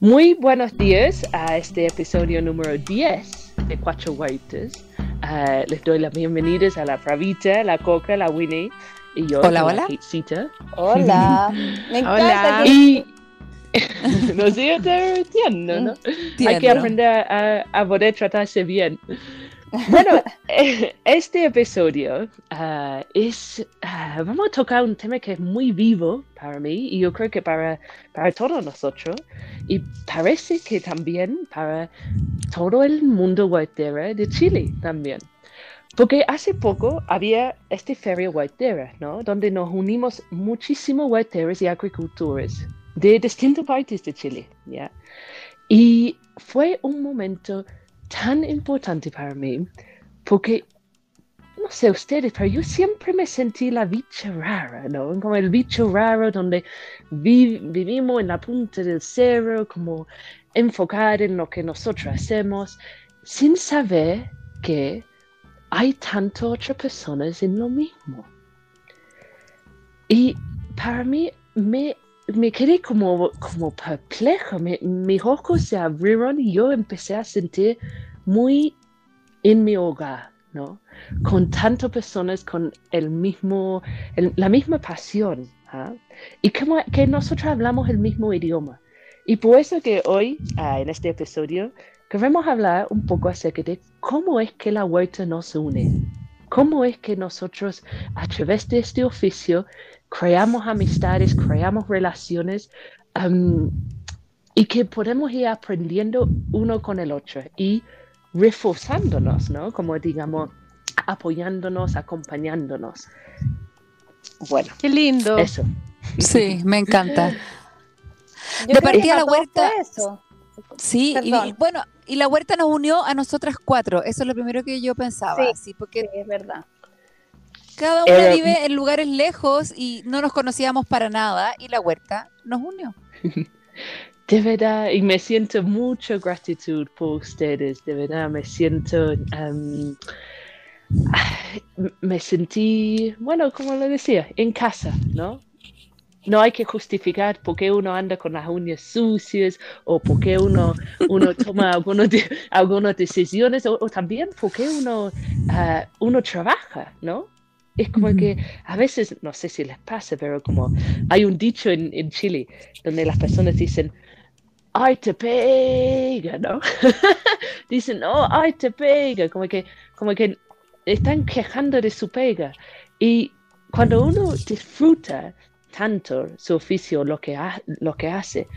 Muy buenos días a este episodio número 10 de Cuatro Whites. Uh, les doy las bienvenidas a la Pravita, la Coca, la Winnie y yo. Hola, hola. Katecita. Hola. Me encanta Hola. que Y no sigue divirtiendo, ¿no? Hay que aprender a, a poder tratarse bien. Bueno, eh, este episodio ah, es, ah, vamos a tocar un tema que es muy vivo para mí y yo creo que para, para todos nosotros y parece que también para todo el mundo whitera de Chile también. Porque hace poco había este feria whitera, ¿no? Donde nos unimos muchísimos whiteras y agricultores de distintas partes de Chile, ¿ya? Y fue un momento tan importante para mí porque, no sé ustedes, pero yo siempre me sentí la bicha rara, ¿no? Como el bicho raro donde vi- vivimos en la punta del cerro, como enfocar en lo que nosotros hacemos, sin saber que hay tantas otras personas en lo mismo. Y para mí me, me quedé como, como perplejo, me- mis ojos se abrieron y yo empecé a sentir muy en mi hogar, ¿no? Con tantas personas con el mismo, la misma pasión, ¿ah? Y como que nosotros hablamos el mismo idioma. Y por eso que hoy, ah, en este episodio, queremos hablar un poco acerca de cómo es que la huerta nos une. Cómo es que nosotros, a través de este oficio, creamos amistades, creamos relaciones y que podemos ir aprendiendo uno con el otro y reforzándonos, ¿no? Como digamos, apoyándonos, acompañándonos. Bueno, Qué lindo. eso. Sí, me encanta. yo de partida la huerta- eso. Sí, y bueno, y la huerta nos unió a nosotras cuatro. Eso es lo primero que yo pensaba, Sí. sí, porque Sí, es verdad. Cada Era- vive en lugares lejos y no nos conocíamos para nada y la huerta nos unió. De verdad, y me siento mucha gratitud por ustedes, de verdad, me siento, ay, me sentí, bueno, como le decía, en casa, ¿no? No hay que justificar por qué uno anda con las uñas sucias o por qué uno, uno toma algunos de- algunas decisiones o, o también por qué uno, ah, uno trabaja, ¿no? Es como que a veces, no sé si les pasa, pero como hay un dicho en, en Chile donde las personas dicen, ay, te pega, ¿no? Dicen, oh, ay, te pega, como que, como que están quejando de su pega. Y cuando uno disfruta tanto su oficio, lo que, ha- lo que hace,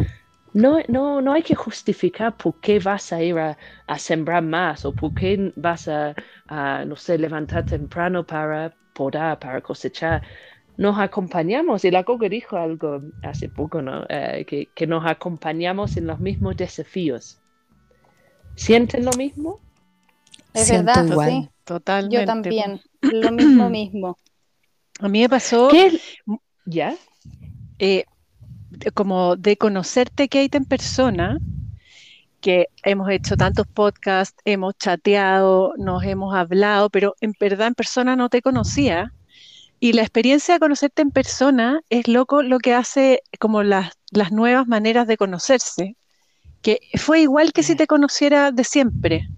no, no, no hay que justificar por qué vas a ir a, a sembrar más o por qué vas a, a, no sé, levantar temprano para podar, para cosechar nos acompañamos, y la Coca dijo algo hace poco, ¿no? Eh, que, que nos acompañamos en los mismos desafíos. ¿Sienten lo mismo? Es Siento verdad, igual. sí. Totalmente. Yo también. Lo mismo mismo. A mí me pasó ¿Qué? ¿Ya? eh, de- como de conocerte, Kate, en persona, que hemos hecho tantos podcasts, hemos chateado, nos hemos hablado, pero en verdad en persona no te conocía. Y la experiencia de conocerte en persona es loco lo que hace como las, las nuevas maneras de conocerse, que fue igual que si te conociera de siempre.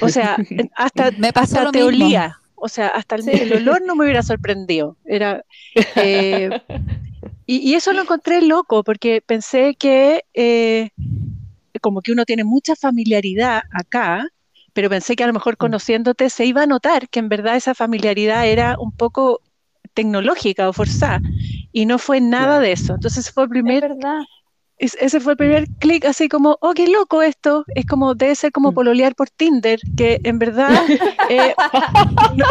O sea, hasta, Me pasó hasta lo te mismo. olía. O sea, hasta el, el olor no me hubiera sorprendido. Era, eh, y, y eso lo encontré loco, porque pensé que eh, como que uno tiene mucha familiaridad acá, pero pensé que a lo mejor conociéndote se iba a notar que en verdad esa familiaridad era un poco tecnológica o forzada, y no fue nada de eso. Entonces fue el Es primer verdad. es- ese fue el primer clic, así como, oh, qué loco esto. Es como, debe ser como Mm. pololear por Tinder, que en verdad, eh, no-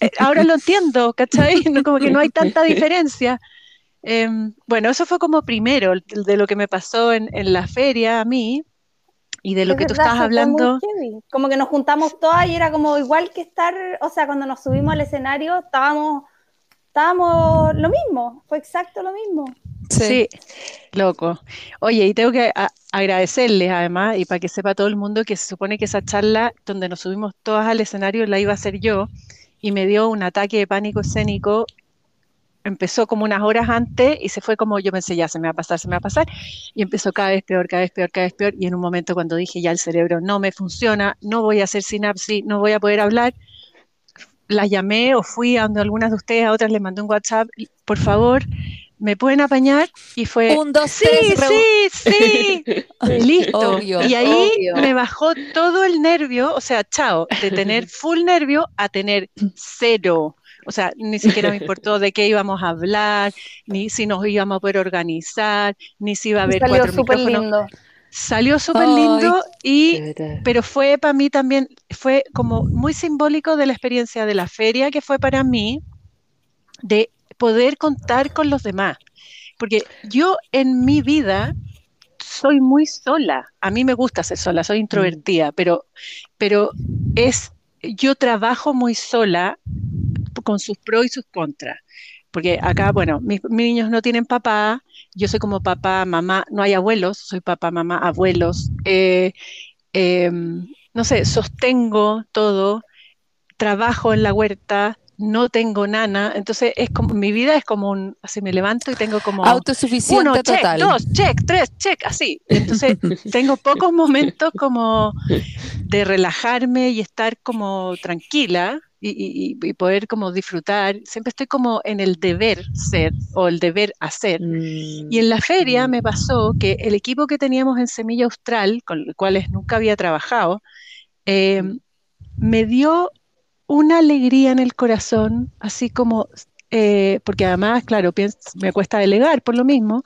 eh, ahora lo entiendo, ¿cachai? No, como que no hay tanta diferencia. Em, bueno, eso fue como primero, de lo que me pasó en, en la feria a mí, y de lo Es que tú verdad, sí, muy hablando. Como que nos juntamos todas y era como igual que estar, o sea, cuando nos subimos al escenario estábamos, estábamos lo mismo, fue exacto lo mismo. Sí, loco. Oye, y tengo que a- agradecerles además, y para que sepa todo el mundo, que se supone que esa charla donde nos subimos todas al escenario la iba a hacer yo, y me dio un ataque de pánico escénico empezó como unas horas antes y se fue como yo pensé, ya se me va a pasar, se me va a pasar, y empezó cada vez peor, cada vez peor, cada vez peor, y en un momento cuando dije ya el cerebro no me funciona, no voy a hacer sinapsis, no voy a poder hablar, la llamé o fui a donde algunas de ustedes, a otras les mandé un WhatsApp, por favor, ¿me pueden apañar? Y fue, Un, dos, sí, tres, sí, sí, listo. Obvio, y ahí obvio. me bajó todo el nervio, o sea, chao, de tener full nervio a tener cero. O sea, ni siquiera me importó de qué íbamos a hablar, ni si nos íbamos a poder organizar, ni si iba a haber salió cuatro súper micrófonos. lindo. Salió súper lindo y pero fue para mí también, fue como muy simbólico de la experiencia de la feria que fue para mí de poder contar con los demás. Porque yo en mi vida soy muy sola. A mí me gusta ser sola, soy introvertida, pero, pero es, yo trabajo muy sola con sus pros y sus contras. Porque acá, bueno, mis, mis niños no tienen papá, yo soy como papá, mamá, no hay abuelos, soy papá, mamá, abuelos. eh, eh, no sé, sostengo todo, trabajo en la huerta, no tengo nana, entonces es como, mi vida es como un, así me levanto y tengo como Autosuficiente uno, check, total. dos, check, tres, check, así. Entonces tengo pocos momentos como de relajarme y estar como tranquila y, y- y- y poder como disfrutar. Siempre estoy como en el deber ser o el deber hacer. Mm, Y en la feria Mm. me pasó que el equipo que teníamos en Semilla Austral, con los cuales nunca había trabajado, eh, me dio una alegría en el corazón, así como, eh, porque además, claro, piens- me cuesta delegar por lo mismo,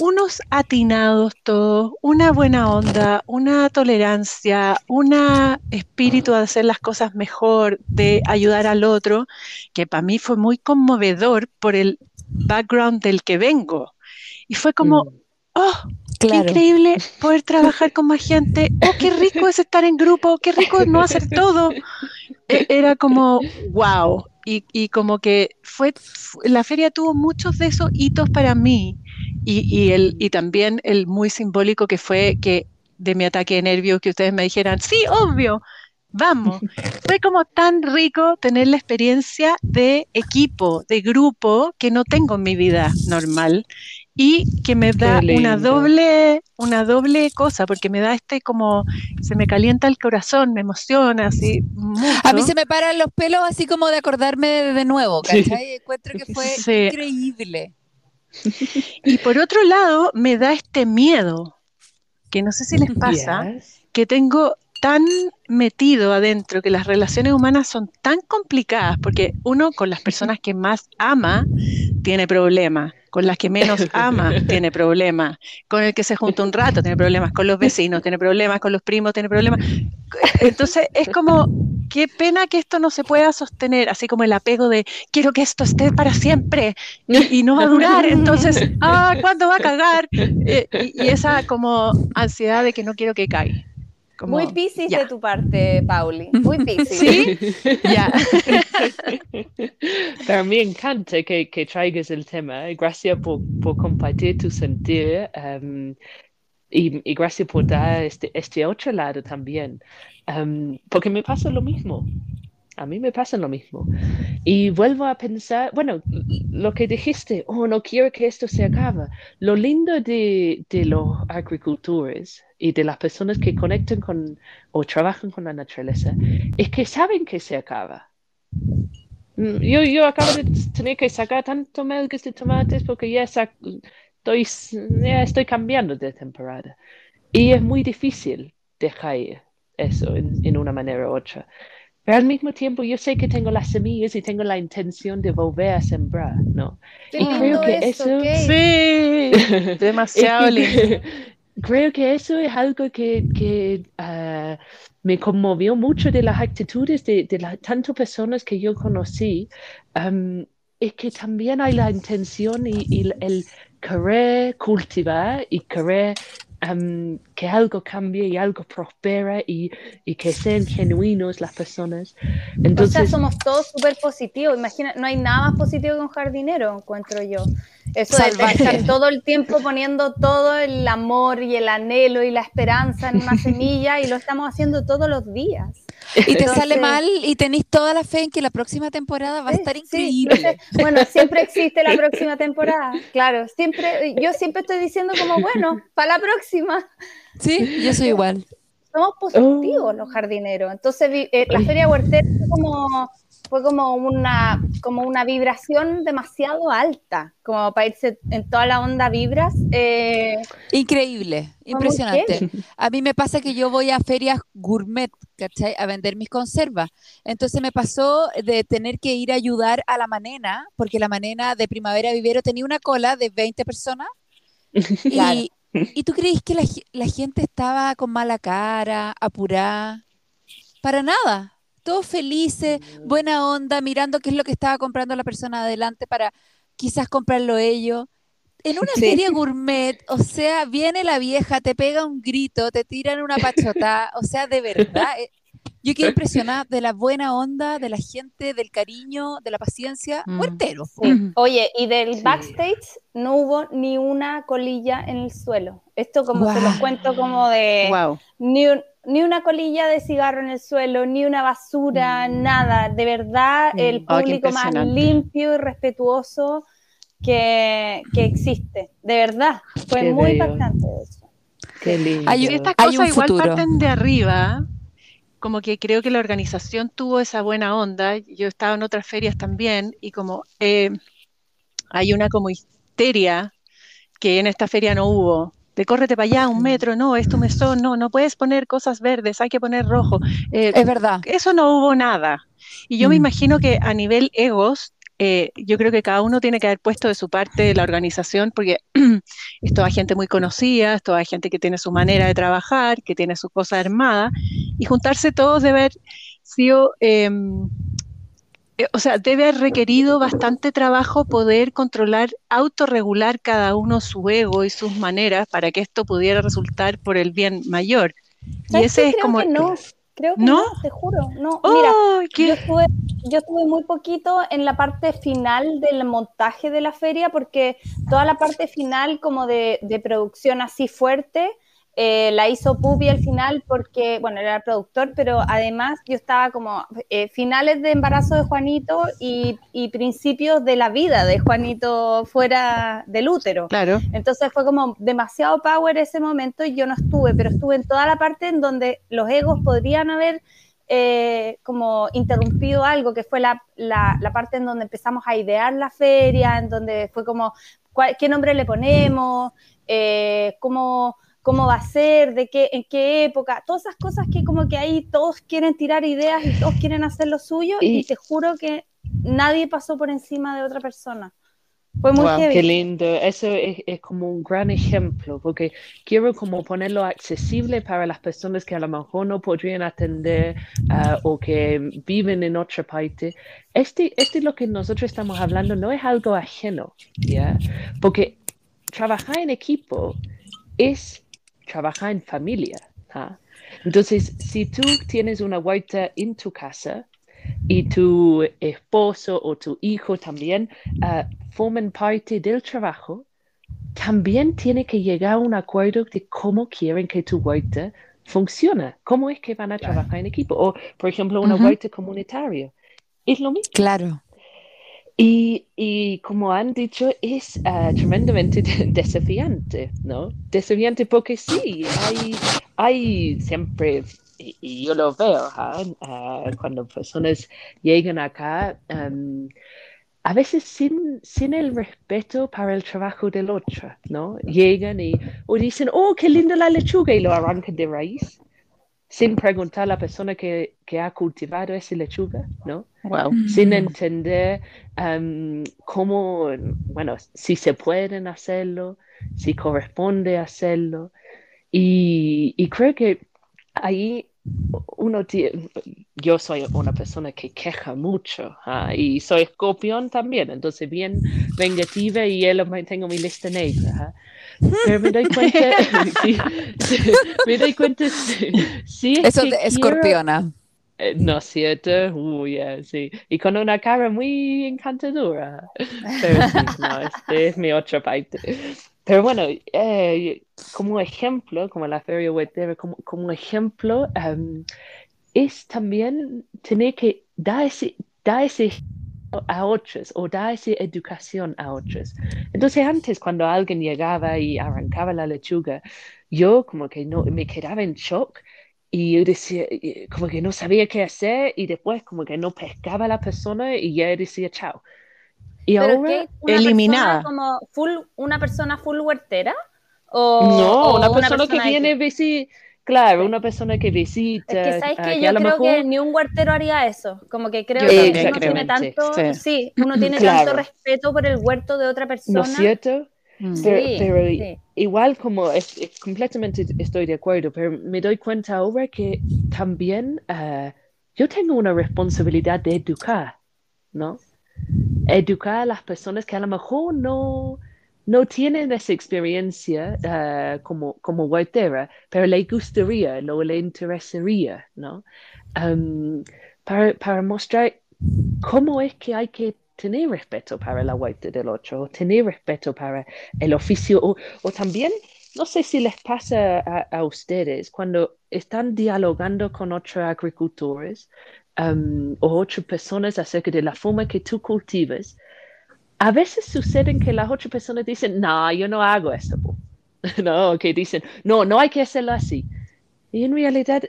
unos atinados todos, una buena onda, una tolerancia, un espíritu de hacer las cosas mejor, de ayudar al otro, que para mí fue muy conmovedor por el background del que vengo. Y fue como, mm. oh, qué increíble poder trabajar con más gente, oh, qué rico es estar en grupo, qué rico no hacer todo. E- Era como, wow. Y, y como que fue, fu- la feria tuvo muchos de esos hitos para mí. Y, y, el, y también el muy simbólico que fue que de mi ataque de nervios que ustedes me dijeran, sí, obvio, vamos. Fue como tan rico tener la experiencia de equipo, de grupo, que no tengo en mi vida normal y que me da una doble, una doble cosa, porque me da este como, se me calienta el corazón, me emociona así mucho. A mí se me paran los pelos así como de acordarme de, nuevo, Sí. ¿cachai? Encuentro que fue Sí. increíble. Y por otro lado, me da este miedo, que no sé si les pasa, Yes. que tengo tan metido adentro que las relaciones humanas son tan complicadas, porque uno con las personas que más ama tiene problemas, con las que menos ama tiene problemas, con el que se junta un rato tiene problemas, con los vecinos tiene problemas, con los primos tiene problemas. Entonces es como, qué pena que esto no se pueda sostener, así como el apego de quiero que esto esté para siempre y, y no va a durar, entonces, ah, ¿cuándo va a cagar? Eh, y, y esa como ansiedad de que no quiero que caiga. Como, Muy piscis ya. de tu parte, Pauli. Muy piscis. ¿Sí? Ya. Pero me encanta que, que traigas el tema. Gracias por, por compartir tu sentir em, y, y gracias por dar este, este otro lado también. Em, porque me pasa lo mismo. A mí me pasa lo mismo. Y vuelvo a pensar, bueno, lo que dijiste, oh, no quiero que esto se acabe. Lo lindo de, de los agricultores y de las personas que conectan con o trabajan con la naturaleza es que saben que se acaba. Mm, Yo, yo acabo de tener que sacar tanto melgas de tomates porque ya, estoy, ya estoy cambiando de temporada. Y es muy difícil dejar eso en, en una manera u otra. Pero al mismo tiempo yo sé que tengo las semillas y tengo la intención de volver a sembrar, ¿no? Y creo que eso. Sí, demasiado lindo. Creo que eso es algo que, que ah, me conmovió mucho de las actitudes de, de las tantas personas que yo conocí. am, es que también hay la intención y, y el querer cultivar y querer am, que algo cambie y algo prospera y, y que sean genuinos las personas. O sea, Entonces, somos todos súper positivos. Imagina, no hay nada más positivo que un jardinero, encuentro yo. Eso de estar todo el tiempo poniendo todo el amor y el anhelo y la esperanza en una semilla y lo estamos haciendo todos los días. Y te sale mal y tenéis toda la fe en que la próxima temporada va a estar sí, increíble. bueno, siempre existe la próxima temporada, claro, siempre, yo siempre estoy diciendo como, bueno, para la próxima, Sí, yo soy igual. somos positivos Oh. los jardineros, entonces eh, la feria huertera fue como, fue como una, como una vibración demasiado alta, como para irse en toda la onda vibras, eh, Increíble, impresionante. A mí me pasa que yo voy a ferias gourmet, ¿cachai? A vender mis conservas. Entonces me pasó de tener que ir a ayudar a la manena, porque la manena de Primavera Vivero tenía una cola de 20 personas. Claro. Y, ¿y tú crees que la, la gente estaba con mala cara, apurada? Para nada. Todos felices, buena onda, mirando qué es lo que estaba comprando la persona adelante para quizás comprarlo ellos. En una Sí. feria gourmet, o sea, viene la vieja, te pega un grito, te tiran una pachota, o sea, de verdad. eh, Yo quedé impresionada de la buena onda, de la gente, del cariño, de la paciencia. Mm. Muertero. Sí. Oye, y del Sí. backstage no hubo ni una colilla en el suelo. Esto como se los cuento como de Wow. ni, un- ni una colilla de cigarro en el suelo, ni una basura, nada. De verdad, Mm. el Ah, público más limpio y respetuoso que, que existe. De verdad, fue Qué muy bello. impactante eso. Qué lindo. Hay- Y estas Hay cosas un igual futuro. parten de arriba, como que creo que la organización tuvo esa buena onda. Yo he estado en otras ferias también y como eh, hay una como histeria que en esta feria no hubo. De córrete para allá, un metro, no, es tu mesón, no, no puedes poner cosas verdes, hay que poner rojo. Eh, Es verdad. eso no hubo nada. Y yo me Mm. imagino que a nivel egos, eh, yo creo que cada uno tiene que haber puesto de su parte de la organización, porque es toda gente muy conocida, es toda gente que tiene su manera de trabajar, que tiene su cosa armada, y juntarse todos debe haber sido, em, eh, o sea, debe haber requerido bastante trabajo poder controlar, autorregular cada uno su ego y sus maneras para que esto pudiera resultar por el bien mayor. Y ¿Sabes ese es Creo como... que no, creo que ¿No? no, te juro. No, mira, ¡Oh, qué- Yo estuve, yo estuve muy poquito en la parte final del montaje de la feria porque toda la parte final como de, de producción así fuerte eh, la hizo Pupi al final porque, bueno, era el productor, pero además yo estaba como eh, finales de embarazo de Juanito y, y principios de la vida de Juanito fuera del útero. Claro. Entonces fue como demasiado power ese momento y yo no estuve, pero estuve en toda la parte en donde los egos podrían haber eh, como interrumpido algo, que fue la, la- la parte en donde empezamos a idear la feria, en donde fue como, ¿cuál- ¿qué nombre le ponemos? Eh, ¿cómo, ¿Cómo va a ser? ¿De qué, ¿En qué época? Todas esas cosas que como que ahí todos quieren tirar ideas y todos quieren hacer lo suyo y, Y- te juro que nadie pasó por encima de otra persona. Fue muy Wow, heavy. Qué lindo, eso es, es como un gran ejemplo, porque quiero como ponerlo accesible para las personas que a lo mejor no podrían atender ah, o que viven en otra parte. Este, este es lo que nosotros estamos hablando, no es algo ajeno, ¿ya? Porque trabajar en equipo es trabajar en familia. ¿ah? Entonces, si tú tienes una huerta en tu casa, y tu esposo o tu hijo también ah, forman parte del trabajo, también tiene que llegar a un acuerdo de cómo quieren que tu huerta funcione, cómo es que van a trabajar en equipo. O, por ejemplo, una Ujú. huerta comunitaria. Es lo mismo. Claro. Y, y como han dicho, es ah, tremendamente de- desafiante, ¿no? Desafiante porque sí, hay, hay siempre, y, y yo lo veo, ¿ah? Ah, cuando personas llegan acá, am, a veces sin, sin el respeto para el trabajo del otro, ¿no? Llegan y o dicen, oh, qué linda la lechuga, y lo arrancan de raíz, sin preguntar a la persona que, que ha cultivado esa lechuga, ¿no? Wow. sin Mm. entender am, cómo, bueno, si se pueden hacerlo, si corresponde hacerlo. Y, y creo que ahí uno tiene, yo soy una persona que queja mucho ah, y soy escorpión también, entonces bien vengativa y yo tengo mi lista negra. ah. Pero me doy cuenta, sí, sí, me doy cuenta, sí, sí es Eso que de quiero- escorpiona. eh, ¿No es cierto? Uy, yeah, sí. Y con una cara muy encantadora. Pero sí, no, este es mi otra parte. Pero bueno, eh, como ejemplo, como la feria huertera, como, como ejemplo, em, es también tener que dar ese, dar ese a otros o dar esa educación a otros. Entonces antes cuando alguien llegaba y arrancaba la lechuga, yo como que no me quedaba en shock y yo decía como que no sabía qué hacer y después como que no pescaba a la persona y ya decía chao. Y ahora eliminada. como full una persona full huertera o no, una, persona que viene que... Claro, una persona que visita. Es que sabes que yo creo que ni un huertero haría eso. Como que creo que uno tiene tanto, sí. uno tiene tanto respeto por el huerto de otra persona. ¿No es cierto? Mm. Pero, igual como es, completamente estoy de acuerdo, pero me doy cuenta ahora que también uh, yo tengo una responsabilidad de educar, ¿no? Educar a las personas que a lo mejor no, no tienen esa experiencia uh, como, como huertera, pero le gustaría, no le interesaría, ¿no? Um, para, para, mostrar cómo es que hay que tener respeto para la huerta del otro, tener respeto para el oficio, o, o también, no sé si les pasa a, a, ustedes, cuando están dialogando con otros agricultores um, o otras personas acerca de la forma que tú cultivas, a veces sucede que las otras personas dicen, no, yo no hago esto. no, que dicen, no, no hay que hacerlo así. Y en realidad,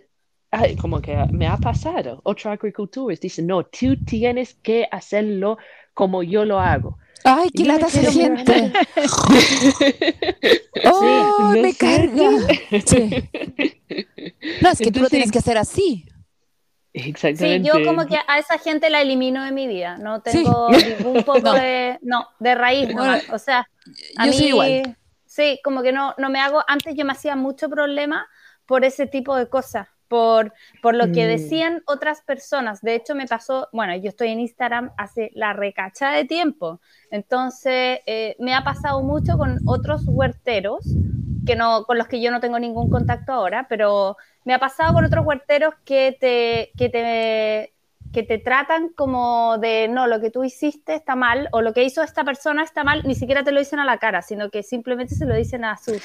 como que me ha pasado, otros agricultores dicen, no, tú tienes que hacerlo como yo lo hago. Ay, qué lata se siente. oh, me carga. No, es que tú lo tienes que hacer así. Exactamente. Sí, yo como que a esa gente la elimino de mi vida. No tengo ningún poco de. No, de raíz, no. O sea, a mí. igual. Sí, como que no, no me hago. Antes yo me hacía mucho problema por ese tipo de cosas. Por, por lo que mm. decían otras personas. De hecho, me pasó, bueno, yo estoy en Instagram hace la recacha de tiempo. Entonces, eh, me ha pasado mucho con otros huerteros que no, con los que yo no tengo ningún contacto ahora, pero me ha pasado con otros huerteros que te, que te, que te tratan como de, no, lo que tú hiciste está mal, o lo que hizo esta persona está mal, ni siquiera te lo dicen a la cara, sino que simplemente se lo dicen a sus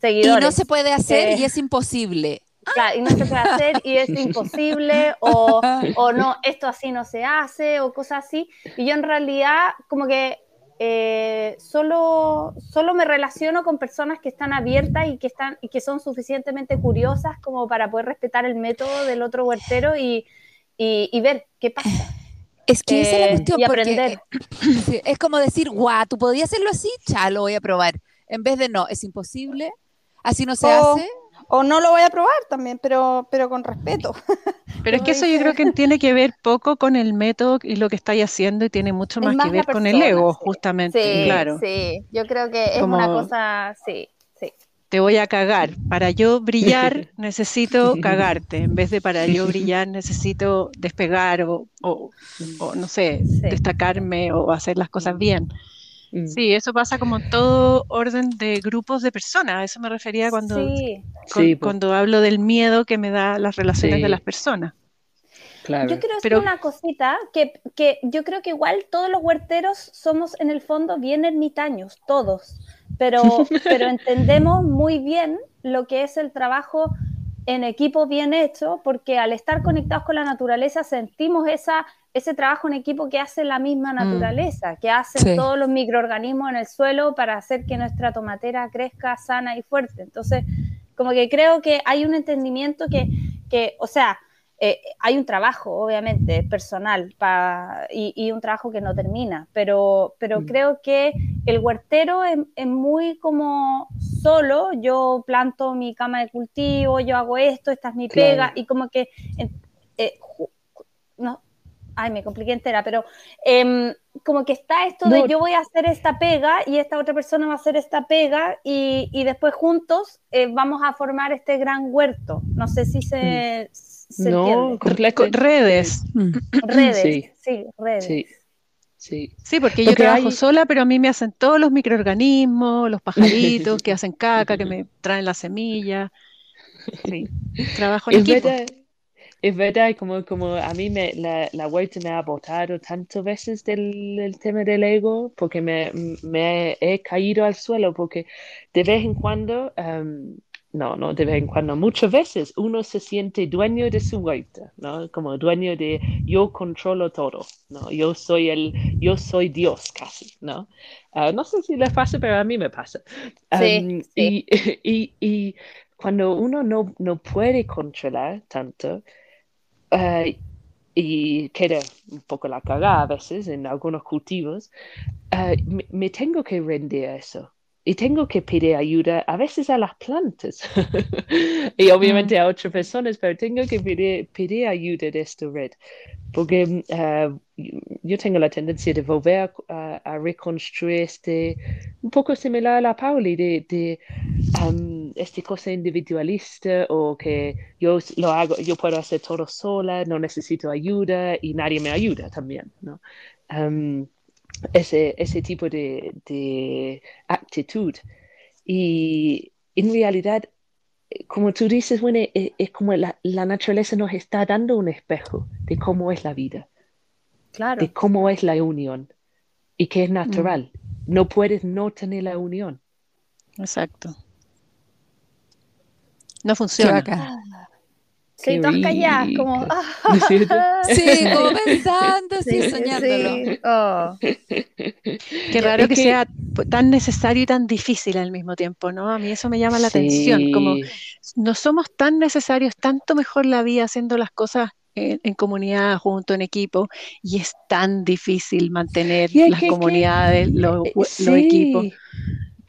seguidores. Y no se puede hacer y es imposible. Claro, y no se puede hacer y es imposible, o, o no, esto así no se hace, o cosas así. Y yo en realidad como que eh, solo, solo me relaciono con personas que están abiertas y que, están, y que son suficientemente curiosas como para poder respetar el método del otro huertero y, y, ver qué pasa. Es que esa es la eh, cuestión, y aprender. es como decir, guau, tú podías hacerlo así, ya lo voy a probar. En vez de no, es imposible, así no se hace, o no lo voy a probar también, pero, pero con respeto. Pero es que eso yo creo que tiene que ver poco con el método y lo que estáis haciendo y tiene mucho más, que ver con el ego, justamente, sí, claro. Sí, yo creo que es una cosa, sí, sí. Te voy a cagar. Para yo brillar necesito cagarte. En vez de para yo brillar necesito despegar o, o, no sé, destacarme o hacer las cosas bien. Mm. Sí, eso pasa como todo orden de grupos de personas. A eso me refería cuando, cuando hablo del miedo que me da las relaciones de las personas. Claro. Yo quiero decir una cosita, que, que, yo creo que igual todos los huerteros somos en el fondo bien ermitaños, todos, pero, pero entendemos muy bien lo que es el trabajo en equipo bien hecho, porque al estar conectados con la naturaleza sentimos esa ese trabajo en equipo que hace la misma mm. naturaleza, que hacen todos los microorganismos en el suelo para hacer que nuestra tomatera crezca sana y fuerte. Entonces, como que creo que hay un entendimiento que, que o sea, eh, hay un trabajo, obviamente, personal y, un trabajo que no termina, pero, pero mm. creo que el huertero es, muy como solo, yo planto mi cama de cultivo, yo hago esto, esta es mi pega, y como que eh, no, ay, me compliqué entera, pero em, como que está esto de yo voy a hacer esta pega y esta otra persona va a hacer esta pega y, y después juntos eh, vamos a formar este gran huerto. No sé si se, se no, redes. Redes, sí, redes. Sí. Sí. sí, porque yo trabajo sola, pero a mí me hacen todos los microorganismos, los pajaritos que hacen caca, que me traen la semilla. Sí, trabajo en equipo es verdad, como, como a mí me, la, la vuelta me ha botado tantas veces del, tema del ego, porque me, me, he caído al suelo, porque de vez en cuando, um, no, no de vez en cuando, muchas veces uno se siente dueño de su huerta, ¿no? Como dueño de yo controlo todo, ¿no? Yo soy el, yo soy Dios casi, ¿no? Uh, no sé si les pasa, pero a mí me pasa. Sí, Um, sí. Y, y, y cuando uno no, no puede controlar tanto, uh, y queda un poco la cagada a veces en algunos cultivos, uh, me, me tengo que rendir a eso. Y tengo que pedir ayuda a veces a las plantas y obviamente a otras personas, pero tengo que pedir, pedir ayuda de esta red. Porque uh, yo tengo la tendencia de volver a, a, reconstruir este, un poco similar a la Pauli, de, de um, esta cosa individualista o que yo lo hago, yo puedo hacer todo sola, no necesito ayuda y nadie me ayuda también, ¿no? Um, ese, ese tipo de, de actitud. Y en realidad, como tú dices, bueno, es, es como la, la, naturaleza nos está dando un espejo de cómo es la vida, Claro. de cómo es la unión y que es natural. Mm. No puedes no tener la unión. Exacto. No funciona. Sí, todas calladas, como. sí, como pensando, sí, sí soñándolo. Sí. Oh. Qué raro que, que, sea tan necesario y tan difícil al mismo tiempo, ¿no? A mí eso me llama la sí. atención. Como no somos tan necesarios, tanto mejor la vida haciendo las cosas en, en comunidad, junto, en equipo, y es tan difícil mantener las que, comunidades, que, los, sí. los equipos.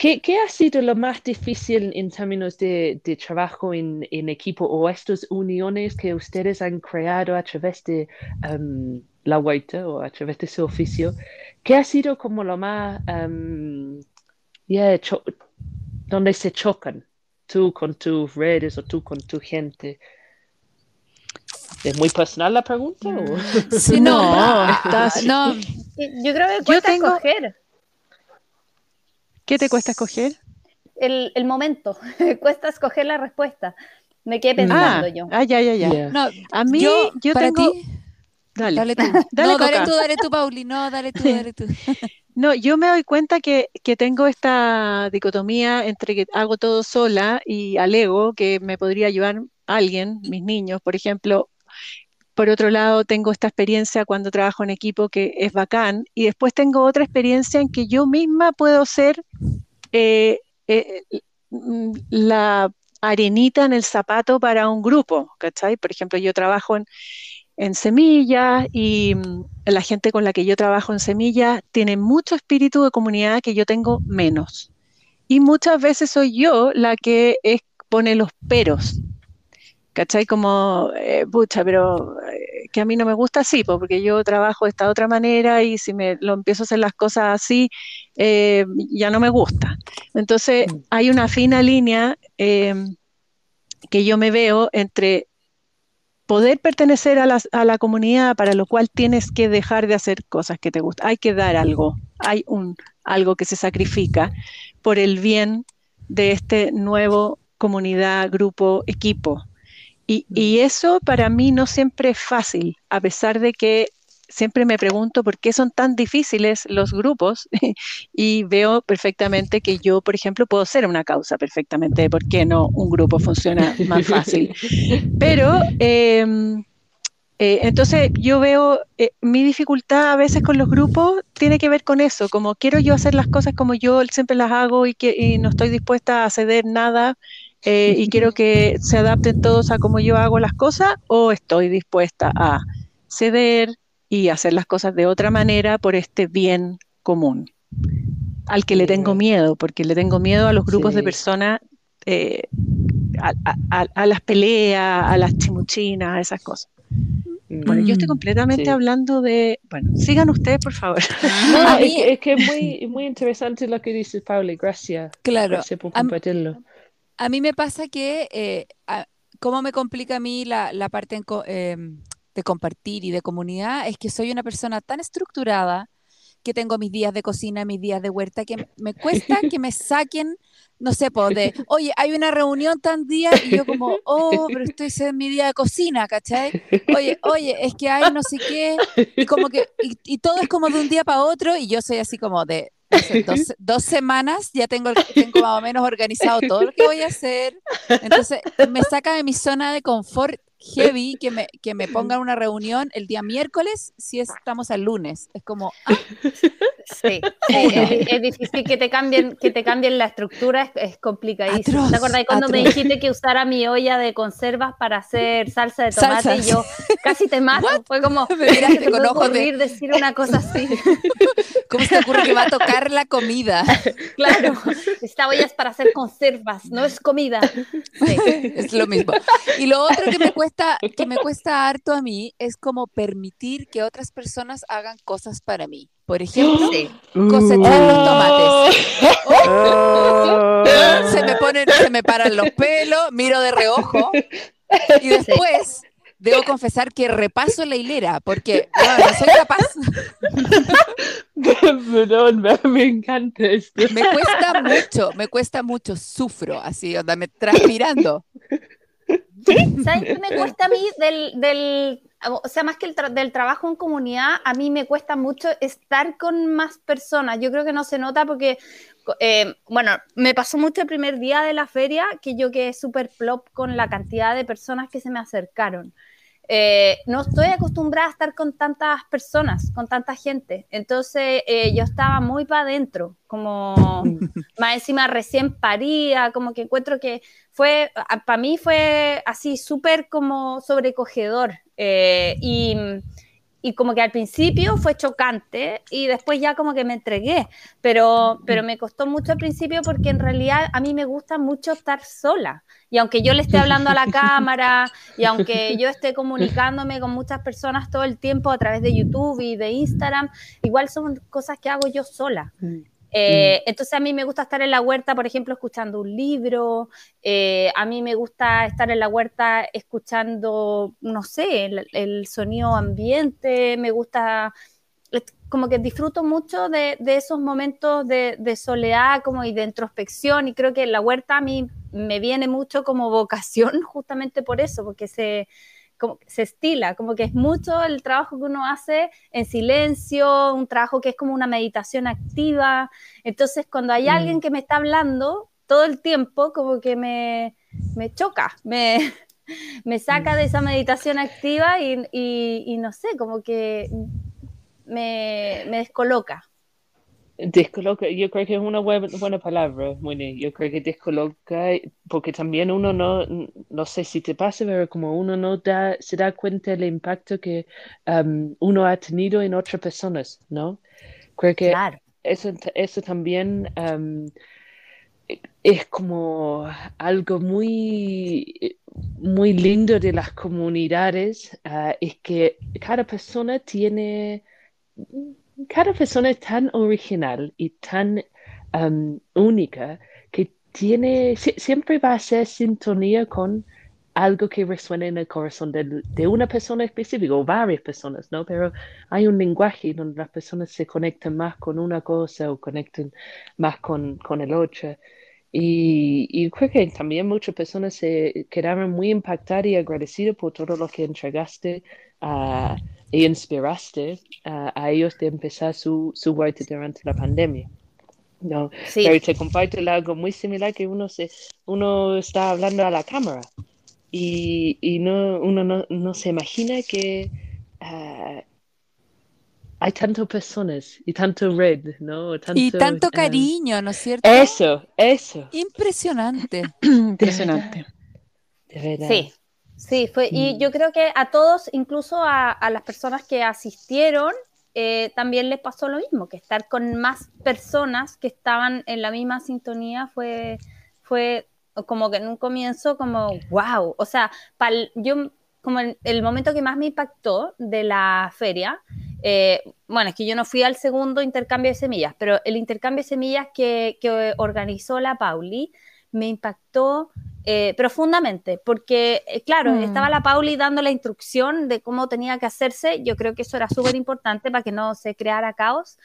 ¿Qué, ¿Qué, ha sido lo más difícil en términos de, de trabajo en, en, equipo o estas uniones que ustedes han creado a través de um, la huerta o a través de su oficio? ¿Qué ha sido como lo más, um, yeah, donde se chocan tú con tus redes o tú con tu gente? ¿Es muy personal la pregunta? ¿o? Sí, no, no. Yo creo que cuesta tengo... escoger. ¿Qué te cuesta escoger? El, el, momento. cuesta escoger la respuesta. Me quedé pensando ah, yo. Ah, ya, ya, ya. Yeah. No, a mí, yo, yo para tengo... ti, Dale. dale tú. dale no, coca. dale tú, dale tú, Pauli. No, dale tú, dale tú. No, yo me doy cuenta que, que, tengo esta dicotomía entre que hago todo sola y alego que me podría ayudar alguien, mis niños, por ejemplo. Por otro lado, tengo esta experiencia cuando trabajo en equipo que es bacán. Y después tengo otra experiencia en que yo misma puedo ser eh, eh, la arenita en el zapato para un grupo, ¿cachai? Por ejemplo, yo trabajo en, en semillas y mm, la gente con la que yo trabajo en semillas tiene mucho espíritu de comunidad que yo tengo menos. Y muchas veces soy yo la que es, pone los peros, ¿cachai? Como, eh, pucha, pero eh, que a mí no me gusta así, porque yo trabajo de esta otra manera y si me lo empiezo a hacer las cosas así, eh, ya no me gusta. Entonces, mm. hay una fina línea que yo me veo entre poder pertenecer a la, a la, comunidad, para lo cual tienes que dejar de hacer cosas que te gustan. Hay que dar algo, hay un, algo que se sacrifica por el bien de este nuevo comunidad, grupo, equipo. Y, y, eso para mí no siempre es fácil, a pesar de que siempre me pregunto por qué son tan difíciles los grupos y veo perfectamente que yo, por ejemplo, puedo ser una causa perfectamente de por qué no un grupo funciona más fácil. Pero eh, eh, entonces yo veo eh, mi dificultad a veces con los grupos tiene que ver con eso, como quiero yo hacer las cosas como yo siempre las hago y, que, y no estoy dispuesta a ceder nada eh, y quiero que se adapten todos a cómo yo hago las cosas o estoy dispuesta a ceder y hacer las cosas de otra manera por este bien común, al que le tengo miedo, porque le tengo miedo a los grupos sí. de personas, eh, a, a, a, las peleas, a las chimuchinas, a esas cosas. Bueno, yo estoy completamente sí. hablando de... Bueno, sigan ustedes, por favor. No, es, que, es que es muy, muy interesante lo que dices, Pauli. Gracias. Claro. Gracias por compartirlo. A, a mí me pasa que, eh, ¿cómo me complica a mí la, parte eh, de compartir y de comunidad? Es que soy una persona tan estructurada que tengo mis días de cocina, mis días de huerta, que me cuesta que me saquen, no sé, de, oye, hay una reunión tan día, y yo como, oh, pero estoy en mi día de cocina, ¿cachai? Oye, oye, es que hay no sé qué, y como que, y todo es como de un día para otro, y yo soy así como de, dos, dos semanas ya tengo, tengo más o menos organizado todo lo que voy a hacer. Entonces me saca de mi zona de confort heavy que me, que me pongan una reunión el día miércoles si estamos al lunes. Es como, ah, Sí, es, es difícil que te cambien, que te cambien la estructura, es, es complicadísimo. Atroz, ¿Te acordás cuando me atroz. dijiste que usara mi olla de conservas para hacer salsa de tomate Salsas. y yo casi te mato? Fue como, Me miraste ¿cómo se te con ojos de- decir una cosa así? ¿cómo se te ocurre que va a tocar la comida? Claro, esta olla es para hacer conservas, no es comida. Sí. Es lo mismo. Y lo otro que me cuesta, que me cuesta harto a mí es como permitir que otras personas hagan cosas para mí. Por ejemplo, Sí. cosechar los tomates. Oh. Se me ponen, se me paran los pelos, miro de reojo y después debo confesar que repaso la hilera porque no soy capaz. Perdón, me, me encanta esto. Me cuesta mucho, me cuesta mucho, sufro así, onda, me transpirando. ¿Sabes qué me cuesta a mí del, del o sea, más que el tra- del trabajo en comunidad, a mí me cuesta mucho estar con más personas. Yo creo que no se nota porque, eh, bueno, me pasó mucho el primer día de la feria que yo quedé súper plop con la cantidad de personas que se me acercaron. Eh, no estoy acostumbrada a estar con tantas personas, con tanta gente. Entonces eh, yo estaba muy para adentro, como más encima recién paría, como que encuentro que fue, para mí fue así súper como sobrecogedor. eh, y, y como que al principio fue chocante y después ya como que me entregué, pero, pero me costó mucho al principio porque en realidad a mí me gusta mucho estar sola. Y aunque yo le esté hablando a la cámara y aunque yo esté comunicándome con muchas personas todo el tiempo a través de YouTube y de Instagram, igual son cosas que hago yo sola. Eh, entonces a mí me gusta estar en la huerta, por ejemplo, escuchando un libro, eh, a mí me gusta estar en la huerta escuchando, no sé, el, sonido ambiente, me gusta, como que disfruto mucho de, de esos momentos de, de soledad como y de introspección y creo que la huerta a mí me viene mucho como vocación justamente por eso, porque se como se estila, como que es mucho el trabajo que uno hace en silencio, un trabajo que es como una meditación activa. Entonces, cuando hay Mm. alguien que me está hablando todo el tiempo, como que me, me choca, me, me saca de esa meditación activa y, y- y no sé, como que me, me descoloca. Descoloca, yo creo que es una buena, buena palabra, Moni. Yo creo que descoloca, porque también uno no, no sé si te pasa, pero como uno no da, se da cuenta del impacto que um, uno ha tenido en otras personas, ¿no? Creo que Claro. eso, eso también um, es como algo muy, muy lindo de las comunidades, ah, es que cada persona tiene cada persona es tan original y tan um, única que tiene, si- siempre va a ser sintonía con algo que resuene en el corazón del- de, una persona específica o varias personas, ¿no? Pero hay un lenguaje donde las personas se conectan más con una cosa o conectan más con, con el otro. Y, y creo que también muchas personas se quedaron muy impactadas y agradecidas por todo lo que entregaste ah, e inspiraste ah, a ellos de empezar su, su huerta durante la pandemia. No, Sí. pero te comparto algo muy similar que uno se, uno está hablando a la cámara y, y no, uno no, no se imagina que ah, hay tantas personas y tanto red, ¿no? Y Tanto, tanto ah, cariño, ¿no es cierto? eso, eso, Impresionante. Impresionante. de verdad. Sí, sí, fue, y yo creo que a todos, incluso a, a las personas que asistieron, eh, también les pasó lo mismo, que estar con más personas que estaban en la misma sintonía fue, fue como que en un comienzo como, wow, o sea, pal- yo como el, el momento que más me impactó de la feria, eh, bueno, es que yo no fui al segundo intercambio de semillas, pero el intercambio de semillas que, que organizó la Pauli me impactó eh, profundamente, porque, eh, claro, Mm. estaba la Pauli dando la instrucción de cómo tenía que hacerse, yo creo que eso era súper importante para que no se creara caos,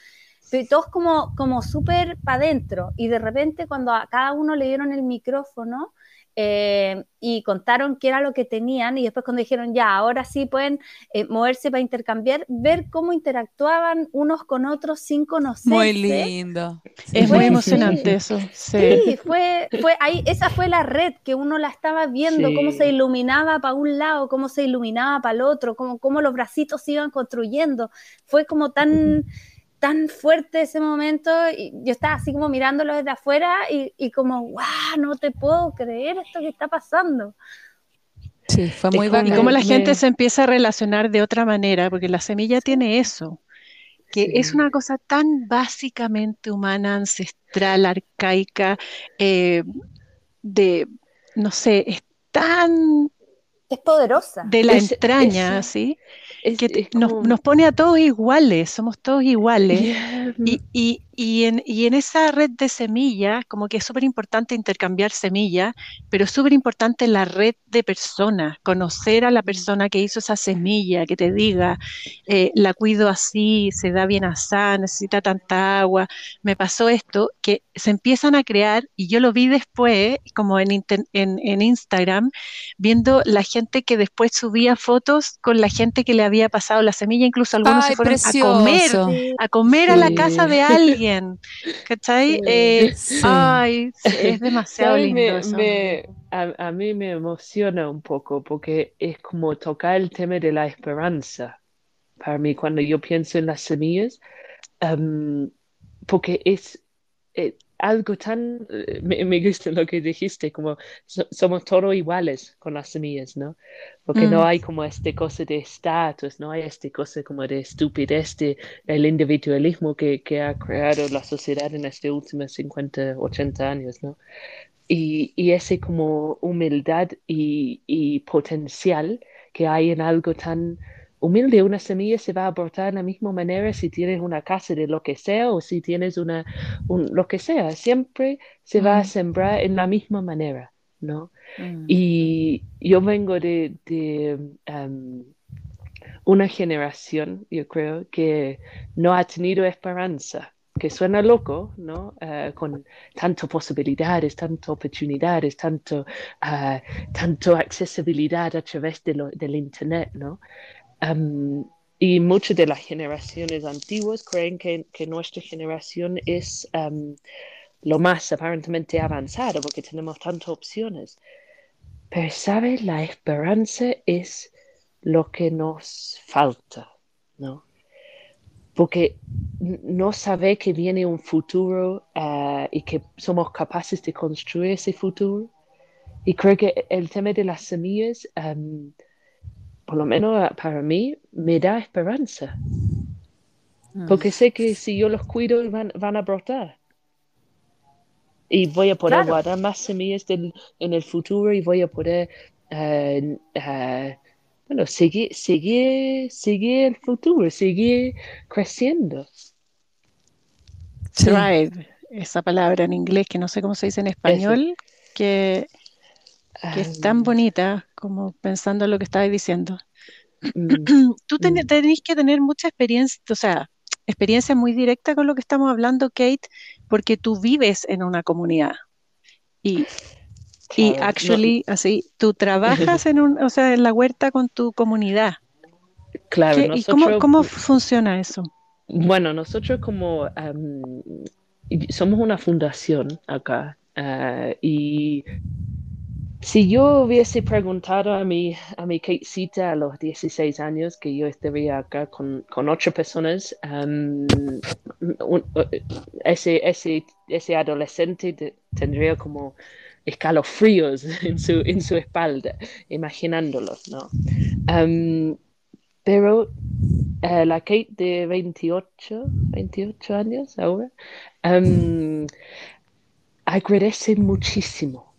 todos como, como súper para adentro. Y de repente cuando a cada uno le dieron el micrófono, eh, y contaron qué era lo que tenían y después cuando dijeron ya, ahora sí pueden eh, moverse para intercambiar, ver cómo interactuaban unos con otros sin conocerse. Muy lindo. Es muy emocionante eso. Sí, fue, fue ahí, esa fue la red que uno la estaba viendo, cómo se iluminaba para un lado, cómo se iluminaba para el otro, cómo, cómo los bracitos se iban construyendo. Fue como tan tan fuerte ese momento y yo estaba así como mirándolo desde afuera y, como, wow, no te puedo creer esto que está pasando. Sí, fue muy bacán. Y cómo la gente se empieza a relacionar de otra manera, porque la semilla tiene eso, que es una cosa tan básicamente humana, ancestral, arcaica, eh, de, no sé, es tan... Es poderosa. De la entraña, ¿sí? que nos, pone a todos iguales, somos todos iguales. Y, y, en, y, en, esa red de semillas, como que es súper importante intercambiar semillas, pero súper importante la red de personas, conocer a la persona que hizo esa semilla, que te diga, eh, la cuido así, se da bien así, necesita tanta agua, me pasó esto, que se empiezan a crear, y yo lo vi después, como en, en, en Instagram, viendo la gente que después subía fotos con la gente que le había pasado la semilla, incluso algunos se fueron a comer, a comer a la casa de alguien ¿Cachai? Eh, ay, es demasiado lindo. a, mí me emociona un poco porque es como tocar el tema de la esperanza para mí cuando yo pienso en las semillas, um, porque es, eh, algo tan, eh, me, gusta lo que dijiste, como somos todos iguales con las semillas, ¿no? Porque no mm. hay como este cosa de estatus, no hay este cosa como de estupidez de el individualismo que, que ha creado la sociedad en estos últimos 50, 80 años, ¿no? Y, y ese como humildad y, y potencial que hay en algo tan humilde, una semilla se va a aportar de la misma manera si tienes una casa de lo que sea o si tienes una, lo que sea, siempre se va a mm. sembrar en la misma manera, ¿no? Mm. Y yo vengo de, em, una generación, yo creo, que no ha tenido esperanza que suena loco, ¿no? Eh, con tantas posibilidades, tantas oportunidades, tanto, uh, tanto accesibilidad a través de lo, del Internet, ¿no? Y muchas de las generaciones antiguas creen que, nuestra generación es lo más aparentemente avanzado porque tenemos tantas opciones. Pero, ¿sabes? La esperanza es lo que nos falta, ¿no? Porque no sabe que viene un futuro ah, y que somos capaces de construir ese futuro. Y creo que el tema de las semillas por lo menos para mí, me da esperanza. Mm. Porque sé que si yo los cuido van, van a brotar. Y voy a poder guardar más semillas en el futuro y voy a poder, uh, uh, bueno, seguir, seguir, seguir el futuro, seguir creciendo. Thrive, esa palabra en inglés que no sé cómo se dice en español, que que es tan bonita como pensando lo que estabas diciendo. Mm, Tú mm. tenés que tener mucha experiencia, o sea, experiencia muy directa con lo que estamos hablando, Kate, porque tú vives en una comunidad. Y, y actually, así, tú trabajas en, un, o sea, en la huerta con tu comunidad. Claro. ¿Y cómo, cómo, funciona eso? Bueno, nosotros como somos una fundación acá ah, y si yo hubiese preguntado a mi, a mi Katecita a los 16 años que yo estaría acá con, con ocho personas, um, ese, ese, ese adolescente tendría como escalofríos en su, en su espalda, imaginándolos, ¿no? Um, pero uh, la Kate de 28, 28 años ahora, um, agradece muchísimo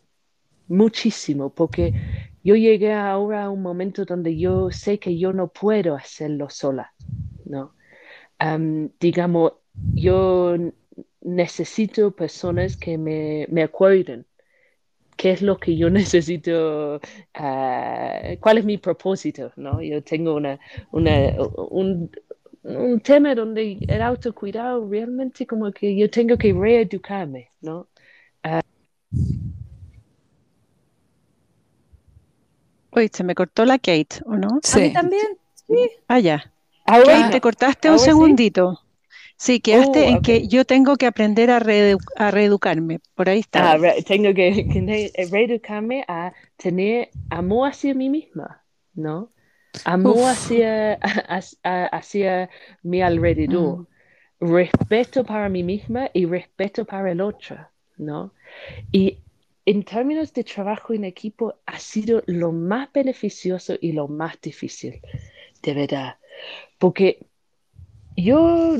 muchísimo, porque yo llegué ahora a un momento donde yo sé que yo no puedo hacerlo sola, ¿no? digamos, yo necesito personas que me, me acuerden qué es lo que yo necesito, ah, cuál es mi propósito, ¿no? Yo tengo una, una un, un tema donde el autocuidado realmente como que yo tengo que reeducarme, ¿no? Uh, Uy, se me cortó la Kate, ¿o no? Sí. A mí también, sí. Ah, ya. Ahora Kate, te cortaste un segundito. Sí, quedaste uh, en que yo tengo que aprender a, reedu a reeducarme. Por ahí está. Ah, re tengo que, que, reeducarme a tener amor hacia mí misma, ¿no? Amor hacia, hacia, hacia, mi alrededor. Mm. Respeto para mí misma y respeto para el otro, ¿no? Y en términos de trabajo en equipo ha sido lo más beneficioso y lo más difícil, de verdad. Porque yo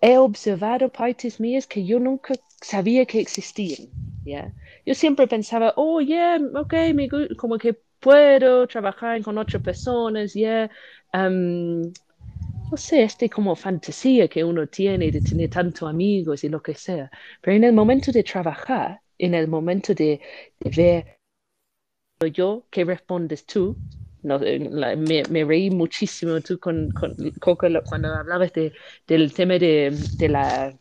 he observado partes mías que yo nunca sabía que existían. ¿ya? Yo siempre pensaba, oh, yeah, ok, me, como que puedo trabajar con otras personas. Yeah. Um, no sé, este como fantasía que uno tiene de tener tantos amigos y lo que sea. Pero en el momento de trabajar, en el momento de, de ver yo, ¿qué respondes tú? no, me, me, reí muchísimo tú con, con Coco cuando hablabas de, del tema de, de, la,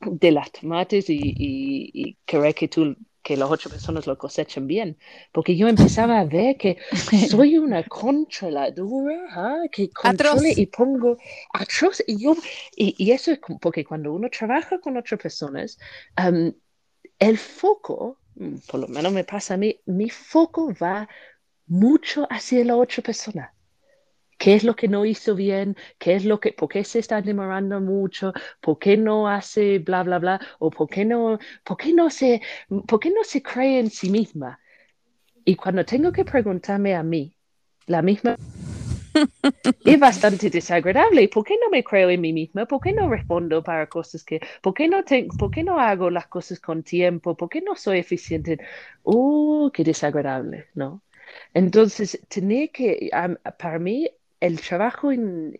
de las tomates y, y, y querer que tú que las ocho personas lo cosechen bien, porque yo empezaba a ver que soy una controladora, ¿eh? que controle y pongo atroz, y, yo, y, y, eso es porque cuando uno trabaja con otras personas, um, el foco, por lo menos me pasa a mí, mi foco va mucho hacia la otra persona. ¿Qué es lo que no hizo bien? ¿Qué es lo que, por qué se está demorando mucho? ¿Por qué no hace bla, bla, bla? ¿O por qué no, por qué no se, por qué no se cree en sí misma? Y cuando tengo que preguntarme a mí, la misma es bastante desagradable. ¿Por qué no me creo en mí misma? ¿Por qué no respondo para cosas que, por qué no, tengo, por qué no hago las cosas con tiempo? ¿Por qué no soy eficiente? ¡Uh, qué desagradable! ¿No? Entonces, tiene que, para mí, el trabajo en,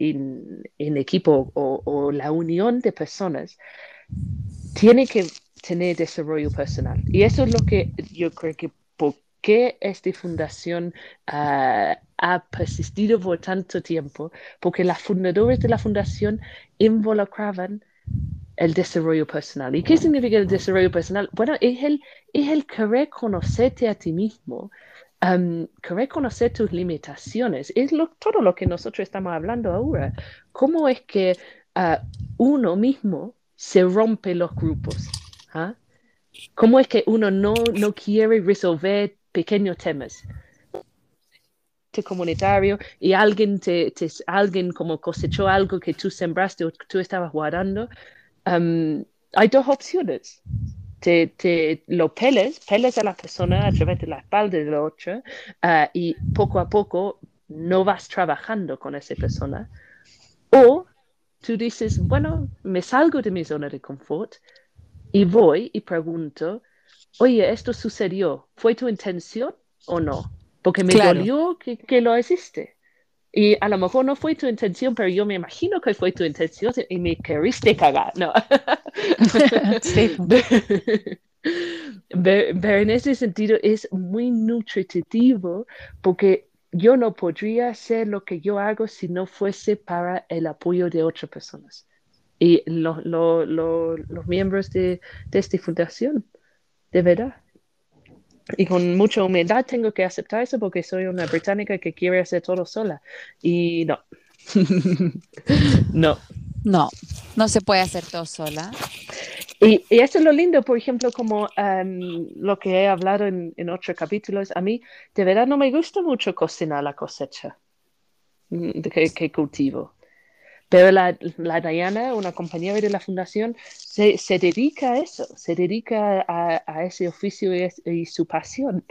equipo o, la unión de personas tiene que tener desarrollo personal. Y eso es lo que yo creo que por qué esta fundación ah, ha persistido por tanto tiempo, porque los fundadores de la fundación involucraban el desarrollo personal. ¿Y qué significa el desarrollo personal? Bueno, es el, es el querer conocerte a ti mismo um, que reconocer tus limitaciones. Es lo, todo lo que nosotros estamos hablando ahora. ¿Cómo es que uh, uno mismo se rompe los grupos? ¿Ah? ¿Cómo es que uno no, no quiere resolver pequeños temas? comunitario y alguien te, te, alguien como cosechó algo que tú sembraste o tú estabas guardando, um, hay dos opciones te, te, lo peles, peles a la persona a través de la espalda del otro uh, y poco a poco no vas trabajando con esa persona. O tú dices, bueno, me salgo de mi zona de confort y voy y pregunto, oye, esto sucedió, ¿fue tu intención o no? Porque me dolió que, que lo existe. Y a lo mejor no fue tu intención, pero yo me imagino que fue tu intención y me queriste cagar, ¿no? sí. pero, en ese sentido es muy nutritivo porque yo no podría hacer lo que yo hago si no fuese para el apoyo de otras personas y lo, lo, los miembros de, de esta fundación, de verdad y con mucha humildad tengo que aceptar eso porque soy una británica que quiere hacer todo sola. Y no. no. No, no se puede hacer todo sola. Y, y eso es lo lindo, por ejemplo, como um, lo que he hablado en, en otros capítulos, a mí de verdad no me gusta mucho cocinar la cosecha mm, que, que cultivo. Pero la, la, Diana, una compañera de la fundación, se, se dedica a eso, se dedica a, a ese oficio y, y, su pasión.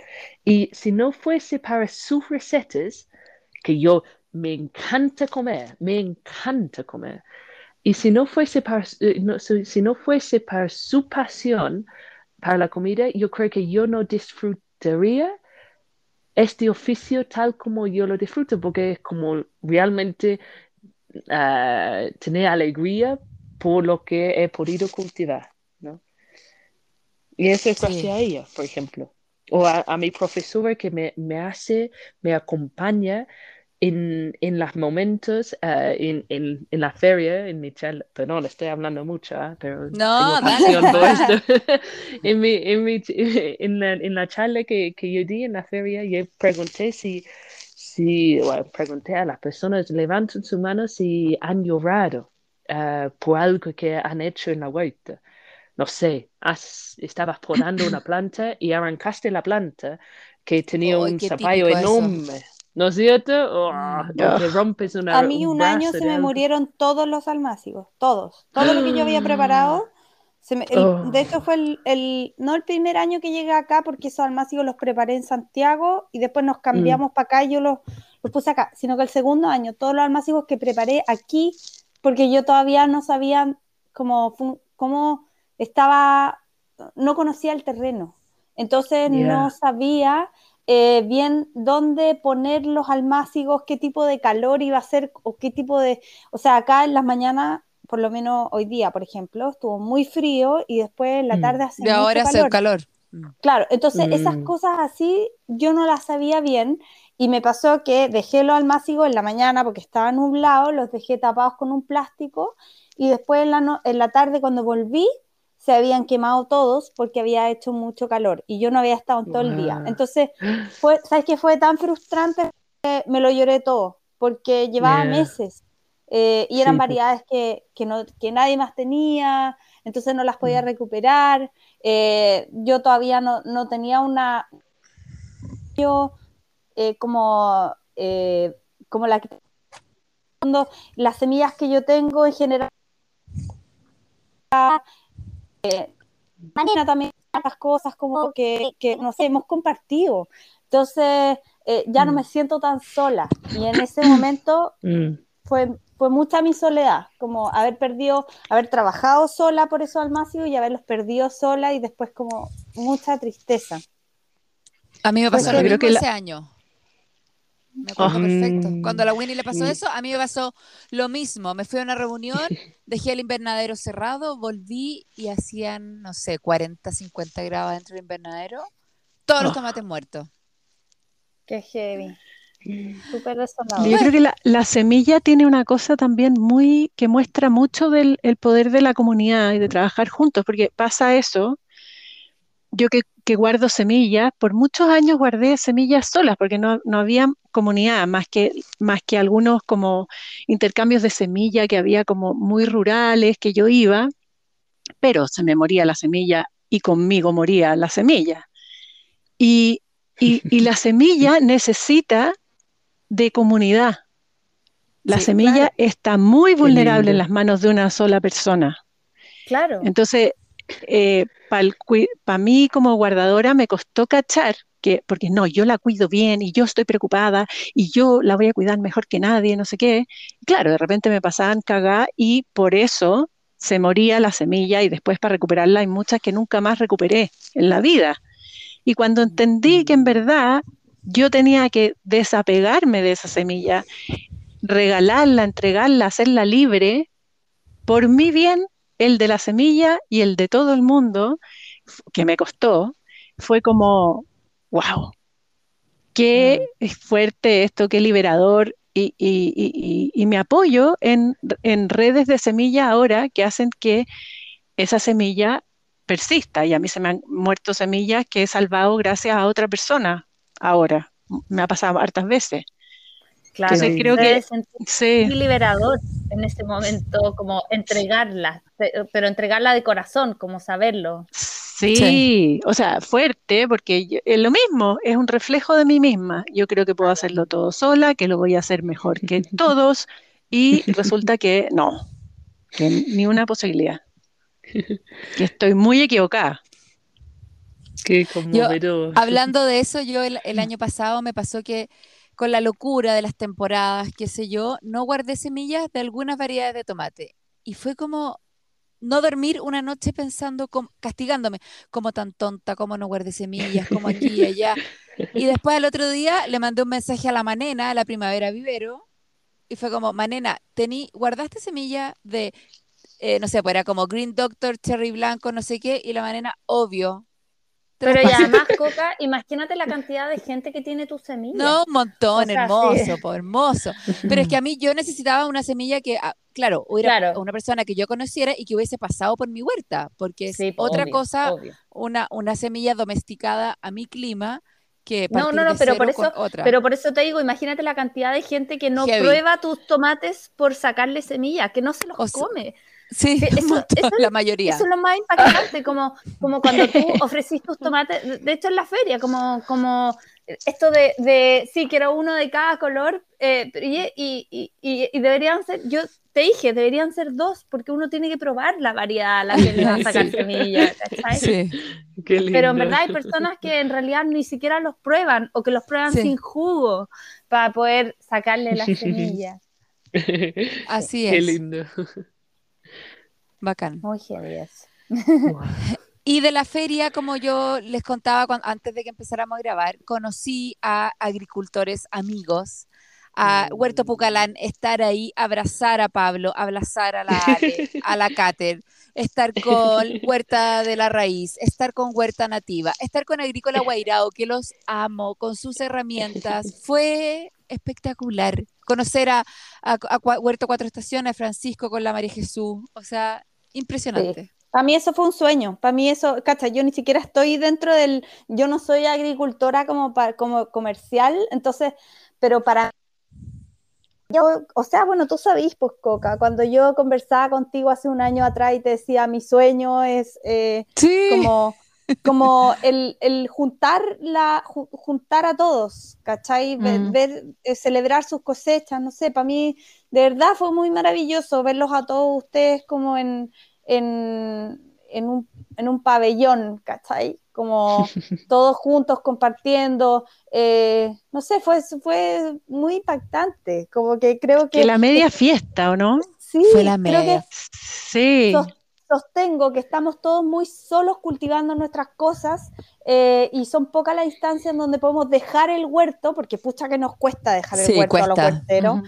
Y si no fuese para sus recetas, que yo me encanta comer, me encanta comer, y si no fuese para, eh, no, si no fuese para su pasión para la comida, yo creo que yo no disfrutaría este oficio tal como yo lo disfruto, porque es como realmente uh, tener alegría por lo que he podido cultivar, ¿no? Y eso es gracias a ella, por ejemplo. O a, a mi profesora que me, me, hace, me acompaña en, en los momentos, eh, en, en, en la feria, en mi charla, perdón, estoy hablando mucho, ¿eh? pero No, tengo dale. por esto. en, mi, en, mi, en, la, en la charla que, que yo di en la feria, yo pregunté si, si bueno, pregunté a las personas, levanten su mano si han llorado eh, por algo que han hecho en la huerta. No sé, has, estabas podando una planta y arrancaste la planta que tenía un zapallo típico eso. enorme. ¿No es cierto? O, Mm. te rompes una, A mí un año brazo se me algo. murieron todos los almácigos, todos. Todo lo que yo había preparado. Se me- el- Oh. De hecho, fue el, el- no el primer año que llegué acá, porque esos almácigos los preparé en Santiago y después nos cambiamos para acá y yo los, los puse acá, sino que el segundo año, todos los almácigos que preparé aquí, porque yo todavía no sabía cómo, cómo estaba, no conocía el terreno. Entonces Yeah. no sabía eh, bien dónde poner los almácigos, qué tipo de calor iba a ser o qué tipo de... O sea, acá en las mañanas, por lo menos hoy día, por ejemplo, estuvo muy frío y después en la Mm. tarde hace De mucho ahora hace calor. calor. Claro, entonces esas Mm. cosas así yo no las sabía bien y me pasó que dejé los almácigos en la mañana porque estaba nublado, los dejé tapados con un plástico y después en la, no- en la tarde cuando volví se habían quemado todos porque había hecho mucho calor y yo no había estado en todo el día. Entonces, fue, ¿sabes qué? Fue tan frustrante que me lo lloré todo porque llevaba Yeah. meses eh, y eran Sí, pues. variedades que, que, no, que nadie más tenía, entonces no las podía Mm. recuperar. Eh, yo todavía no, no tenía una. Yo, eh, como, eh, como la que. Las semillas que yo tengo en general. Eh, Marina también otras cosas como que, que nos hemos compartido. Entonces, eh, ya no Mm. me siento tan sola. Y en ese momento Mm. fue, fue mucha mi soledad, como haber perdido, haber trabajado sola por esos almácigos y haberlos perdido sola y después como mucha tristeza. A mí me Pues pasó sí. lo mismo que la- ese año. Me acuerdo Ah. perfecto. Cuando a la Winnie le pasó Mm. eso, a mí me pasó lo mismo. Me fui a una reunión, dejé el invernadero cerrado, volví y hacían, no sé, 40, 50 grados dentro del invernadero. Todos los Oh. tomates muertos. Qué heavy. Súper Yo desolado. creo que la, la semilla tiene una cosa también muy que muestra mucho del el poder de la comunidad y de trabajar juntos, porque pasa eso. Yo que, que guardo semillas, por muchos años guardé semillas solas, porque no, no había comunidad, más que, más que algunos como intercambios de semilla que había como muy rurales que yo iba, pero se me moría la semilla y conmigo moría la semilla. Y, y, y la semilla necesita de comunidad. La Sí, semilla claro. está muy vulnerable en las manos de una sola persona. Claro. Entonces, para mí como guardadora me costó cachar que, porque no, yo la cuido bien y yo estoy preocupada y yo la voy a cuidar mejor que nadie, no sé qué. Claro, de repente me pasaban cagá y por eso se moría la semilla y después para recuperarla hay muchas que nunca más recuperé en la vida. Y cuando entendí que en verdad yo tenía que desapegarme de esa semilla, regalarla, entregarla, hacerla libre, por mi bien, el de la semilla y el de todo el mundo, que me costó, fue como, wow, qué fuerte esto, qué liberador. Y, y- y- y me apoyo en, en redes de semilla ahora que hacen que esa semilla persista. Y a mí se me han muerto semillas que he salvado gracias a otra persona ahora. Me ha pasado hartas veces. Claro. Entonces creo que sí, muy liberador en ese momento, como entregarla, pe- pero entregarla de corazón, como saberlo. sí, Sí. o sea, fuerte, porque yo- es lo mismo, es un reflejo de mí misma. Yo creo que puedo hacerlo todo sola, que lo voy a hacer mejor que todos, y resulta que no, que ni una posibilidad. Que estoy muy equivocada. Qué conmovedor. Hablando de eso, yo el, el año pasado me pasó que con la locura de las temporadas, qué sé yo, no guardé semillas de algunas variedades de tomate. Y fue como no dormir una noche pensando, com- castigándome, como tan tonta, como no guardé semillas, como aquí y allá. Y después al otro día le mandé un mensaje a la Manena, a la primavera vivero, y fue como, Manena, tení, guardaste semilla de, eh, no sé, pues era como Green Doctor, Cherry Blanco, no sé qué, y la Manena, obvio. Pero y además, Coca, imagínate la cantidad de gente que tiene tu semilla. No, un montón, O sea, hermoso, sí. po, hermoso. Pero es que a mí yo necesitaba una semilla que, ah, claro, hubiera Claro. una persona que yo conociera y que hubiese pasado por mi huerta, porque es Sí, otra obvio, cosa, obvio. una, una semilla domesticada a mi clima que No, no, no, pero por eso- otra. Pero por eso te digo, imagínate la cantidad de gente que no Heavy. prueba tus tomates por sacarle semillas, que no se los O sea, come. Sí, eso- eso- la mayoría. Eso es lo más impactante, como, como cuando tú ofrecís tus tomates, de- hecho en la feria, como, como esto de, de sí, quiero uno de cada color, eh, y, y- y- y- deberían ser, yo te dije, deberían ser dos, porque uno tiene que probar la variedad a la que le va a sacar Sí. semillas. Sí, Qué lindo. Pero en verdad hay personas que en realidad ni siquiera los prueban o que los prueban Sí. sin jugo para poder sacarle las semillas. así Qué es. lindo. Bacán. Muy. Wow. Y de la feria, como yo les contaba antes de que empezáramos a grabar, conocí a agricultores amigos, a Mm. Huerto Pucalán, estar ahí, abrazar a Pablo, abrazar a la Ale, a la Cater, estar con Huerta de la Raíz, estar con Huerta Nativa, estar con Agrícola Guairao, que los amo, con sus herramientas. Fue espectacular. Conocer a, a, a Huerto Cuatro Estaciones, a Francisco con la María Jesús, o sea, impresionante. Para mí eso fue un sueño, para mí eso, cacha, yo ni siquiera estoy dentro del, yo no soy agricultora como, pa- como comercial, entonces, pero para yo, o sea, bueno, tú sabís, pues Coca, cuando yo conversaba contigo hace un año atrás y te decía, mi sueño es eh, Sí. como, como el, el juntar, la, ju- juntar a todos, ¿cachai? Ver, Mm. ver, eh, celebrar sus cosechas, no sé, para mí de verdad fue muy maravilloso verlos a todos ustedes como en, en, en un, en un pabellón, ¿cachai? Como todos juntos compartiendo, eh, no sé, fue, fue muy impactante, como que creo que... Que la media fiesta, ¿o no? Sí, Fue la creo que media. Sí. Sos- sostengo que estamos todos muy solos cultivando nuestras cosas eh, y son pocas las instancias en donde podemos dejar el huerto, porque pucha que nos cuesta dejar el Sí, huerto a los huerteros,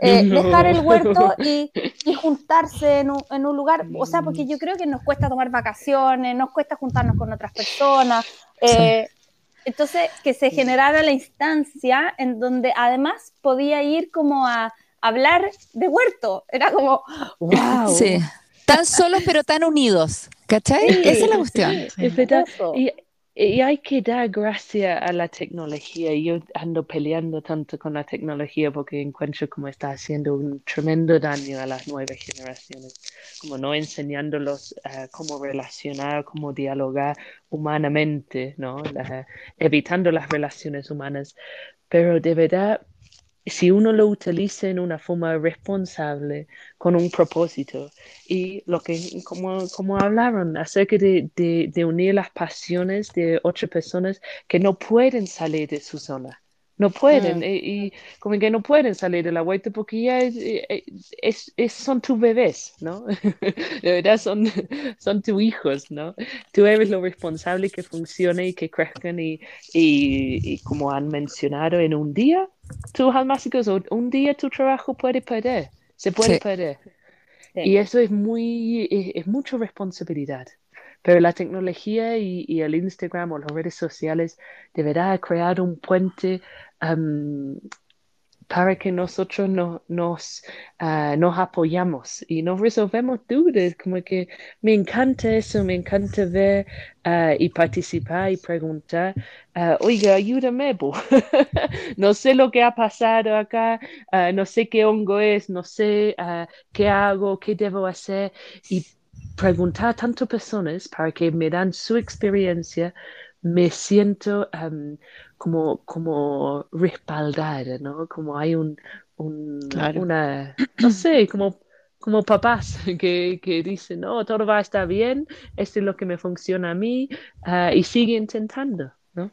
eh, No. dejar el huerto y, y juntarse en un, en un lugar, o sea, porque yo creo que nos cuesta tomar vacaciones, nos cuesta juntarnos con otras personas. eh, Entonces, que se generara la instancia en donde además podía ir como a hablar de huerto. Era como, wow. Sí. Tan solos pero tan unidos. ¿Cachai? Sí, Esa es la cuestión. Es verdad. Eso. Y, y hay que dar gracias a la tecnología. Yo ando peleando tanto con la tecnología porque encuentro como está haciendo un tremendo daño a las nuevas generaciones, como no enseñándolos eh, cómo relacionar, cómo dialogar humanamente, ¿no? La- evitando las relaciones humanas. Pero de verdad, si uno lo utiliza en una forma responsable, con un propósito, y lo que, como, como hablaron acerca de, de, de unir las pasiones de otras personas que no pueden salir de su zona, no pueden, Mm. y, y como que no pueden salir de la huerta porque ya es, es- es- son tus bebés, ¿no? De verdad son, son tus hijos, ¿no? Tú eres lo responsable que funcione y que crezcan y, y, y como han mencionado en un día, tus almácigos, o un día tu trabajo puede perder, se puede Sí. perder. Sí. Y eso es muy, es, es mucha responsabilidad. Pero la tecnología y, el Instagram o las redes sociales deberá ha creado un puente para que nosotros no- nos, ah, nos apoyamos y nos resolvemos dudas. Como que me encanta eso, me encanta ver ah, y participar y preguntar, ah, oiga, ayúdame, no sé lo que ha pasado acá, no sé qué hongo es, no sé qué hago, qué debo hacer y preguntar a tantas personas para que me dan su experiencia, me siento am, como, como respaldada, ¿no? Como hay un, un- Claro. una, no sé, como, como papás que, que dicen, no, todo va a estar bien, esto es lo que me funciona a mí, ah, y sigue intentando, ¿no?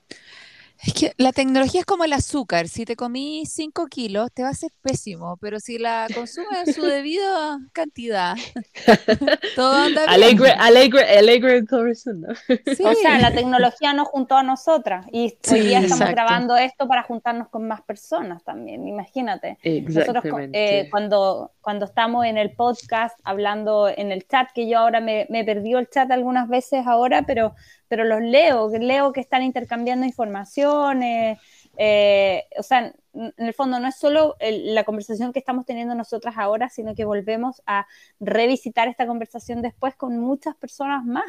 Es que la tecnología es como el azúcar. Si te comí 5 kilos, te va a ser pésimo, pero si la consumes en su debida cantidad, todo anda bien. Alegre, alegre, alegre el corazón, ¿no? Sí. O sea, la tecnología nos juntó a nosotras y Sí, hoy día estamos exacto. grabando esto para juntarnos con más personas también, imagínate. Nosotros eh, cuando, cuando estamos en el podcast hablando en el chat, que yo ahora me, me perdió el chat algunas veces ahora, pero, pero los leo, leo que están intercambiando informaciones, eh, o sea, en el fondo no es solo la conversación que estamos teniendo nosotras ahora, sino que volvemos a revisitar esta conversación después con muchas personas más.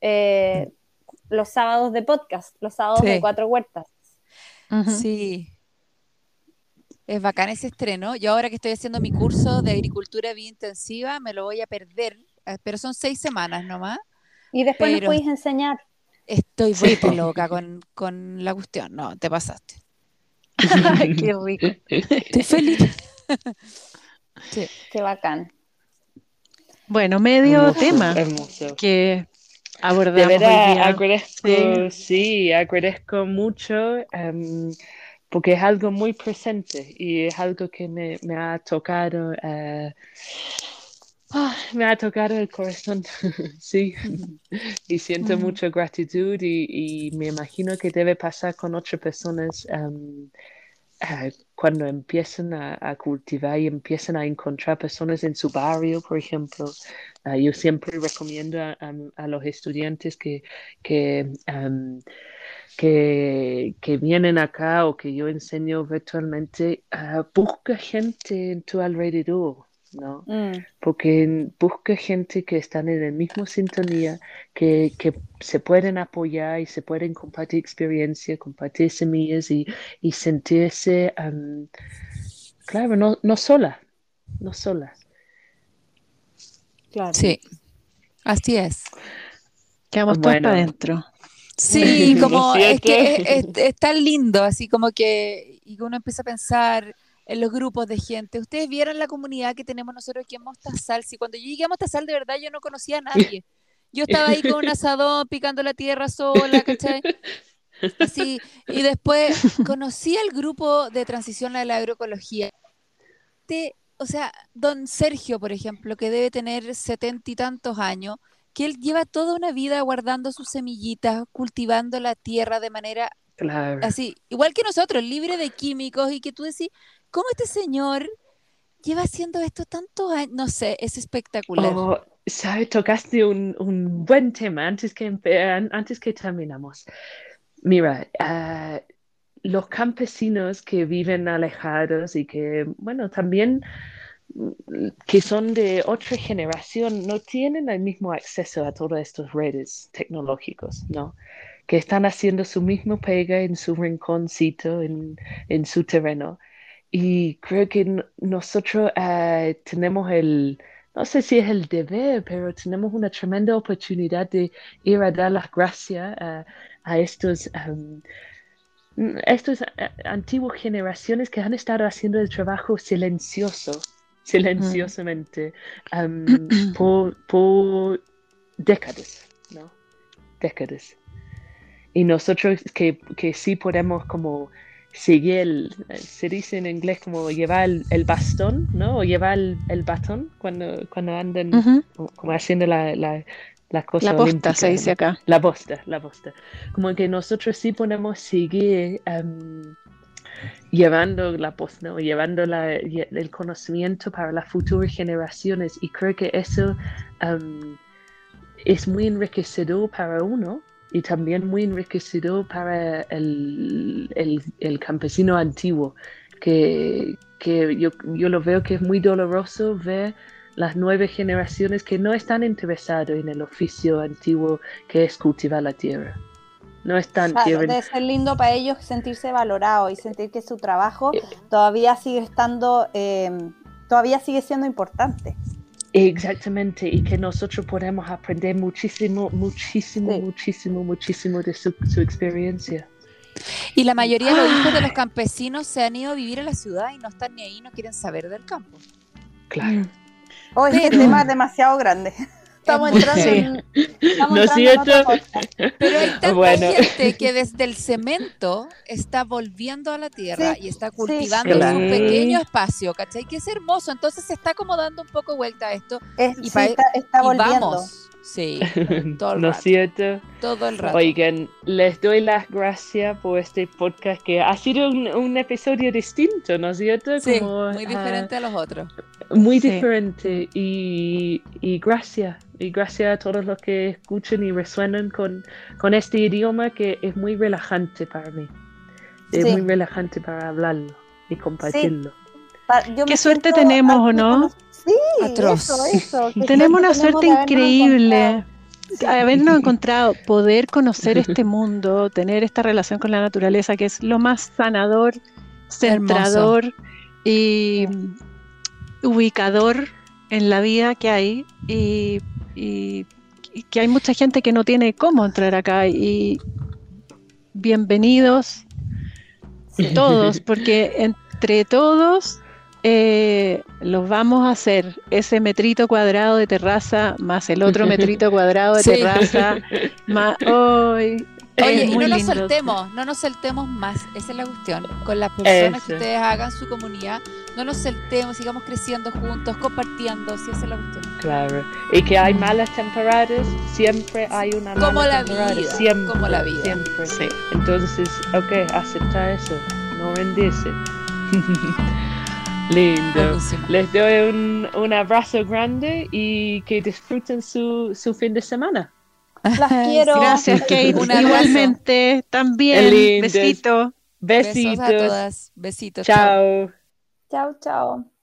Eh, los sábados de podcast, los sábados de cuatro huertas. Sí. Es bacán ese estreno. Yo ahora que estoy haciendo mi curso de agricultura biointensiva, me lo voy a perder, eh, pero son seis semanas nomás. Y después nos podéis enseñar. Estoy muy loca con, con, la cuestión. No, te pasaste. Qué rico. Estoy feliz. sí. Qué bacán. Bueno, medio tema que abordamos. De verdad, agradezco, sí. agradezco mucho. Em, porque es algo muy presente y es algo que me, me ha tocado, uh, oh, me ha tocado el corazón, sí, y siento mm. mucha gratitud y, y, me imagino que debe pasar con otras personas um, uh, cuando empiezan a, a, cultivar y empiezan a encontrar personas en su barrio, por ejemplo. Uh, yo siempre recomiendo a, a, los estudiantes que, que um, que, que, vienen acá o que yo enseño virtualmente, uh, busca gente en tu alrededor, ¿no? Mm. Porque busca gente que están en el mismo sintonía, que, que, se pueden apoyar y se pueden compartir experiencia, compartir semillas y, y sentirse, um, claro, no, no sola, no sola. Claro. Sí, así es. Quedamos todos para adentro. Sí, como es que es, tan lindo, así como que y uno empieza a pensar en los grupos de gente. Ustedes vieron la comunidad que tenemos nosotros aquí en Mostazal. Si cuando yo llegué a Mostazal, de verdad yo no conocía a nadie. Yo estaba ahí con un asadón, picando la tierra sola, ¿cachai? Así, y después conocí al grupo de transición a la agroecología. o sea, don Sergio, por ejemplo, que debe tener setenta y tantos años, que él lleva toda una vida guardando sus semillitas, cultivando la tierra de manera así, igual que nosotros, libre de químicos, y que tú decís, ¿cómo este señor lleva haciendo esto tantos años? No sé, es espectacular. Oh, ¿Sabes? Tocaste un, un, buen tema antes que, antes que terminamos. Mira, uh, los campesinos que viven alejados y que, bueno, también que son de otra generación no tienen el mismo acceso a todas estas redes tecnológicos, ¿no? Que están haciendo su mismo pega en su rinconcito, en, en su terreno. Y creo que nosotros eh, tenemos el, no sé si es el deber, pero tenemos una tremenda oportunidad de ir a dar las gracias a estos, um, estos eh, antiguas generaciones que han estado haciendo el trabajo silencioso silenciosamente por, por, décadas, ¿no? Décadas. Y nosotros que, que sí podemos como el, se dice en inglés como llevar el, bastón, ¿no? O llevar el, el, batón cuando, cuando andan como haciendo la, la, las cosas. La posta se dice acá. La posta, la posta. Como que nosotros sí podemos seguir llevando la voz, ¿no? llevando el conocimiento para las futuras generaciones y creo que eso um, es muy enriquecedor para uno y también muy enriquecedor para el, el, campesino antiguo, que, que yo, yo, lo veo que es muy doloroso ver las nueve generaciones que no están interesados en el oficio antiguo que es cultivar la tierra no es tan Debe ser lindo para ellos sentirse valorados y sentir que su trabajo eh. todavía sigue estando, em, todavía sigue siendo importante. Exactamente, y que nosotros podemos aprender muchísimo, muchísimo, muchísimo, muchísimo de su, experiencia. Y la mayoría de los hijos de los campesinos se han ido a vivir a la ciudad y no están ni ahí, no quieren saber del campo. Claro. Oh, este tema es demasiado grande. Estamos entrando en, estamos entrando Pero hay tanta gente que desde el cemento está volviendo a la tierra y está cultivando un pequeño espacio, ¿cachai? Que es hermoso. Entonces se está como dando un poco vuelta a esto. y, está, volviendo. vamos. Sí, todo el ¿No rato. cierto? Todo el rato. Oigan, les doy las gracias por este podcast que ha sido un, un episodio distinto, ¿no es cierto? Sí, Como, muy ah, diferente a los otros. muy Sí. diferente y, y gracias. Y gracias a todos los que escuchan y resuenan con, con este idioma que es muy relajante para mí. Es Sí. muy relajante para hablarlo y compartirlo. Pa- me Qué suerte tenemos, ¿o no? Sí, Atroz. eso, eso. qué Tenemos una suerte increíble. encontrado. Habernos encontrado, poder conocer este mundo, tener esta relación con la naturaleza, que es lo más sanador, centrador y ubicador en la vida que hay. Y, y- y que hay mucha gente que no tiene cómo entrar acá. Y bienvenidos todos, porque entre todos eh, los vamos a hacer ese metrito cuadrado de terraza más el otro metrito cuadrado de Sí. terraza más hoy. Oye, es y no nos lindo. soltemos, no nos soltemos más, esa es la cuestión. Con las personas que Eso. ustedes hagan su comunidad, no nos soltemos, sigamos creciendo juntos, compartiendo, si esa es la cuestión. Claro. Y que hay malas temporadas, siempre hay una mala Como la temporada. vida, Siempre, como la vida. Siempre. Sí. Entonces, ok, aceptar eso, no rendirse. Lindo. Buenísimo. Les doy un, un abrazo grande y que disfruten su, su fin de semana. Las quiero. Gracias, Kate. Igualmente, también. Besito. Besos a Besitos. todas. Besitos. chao. Chao. Chao, chao.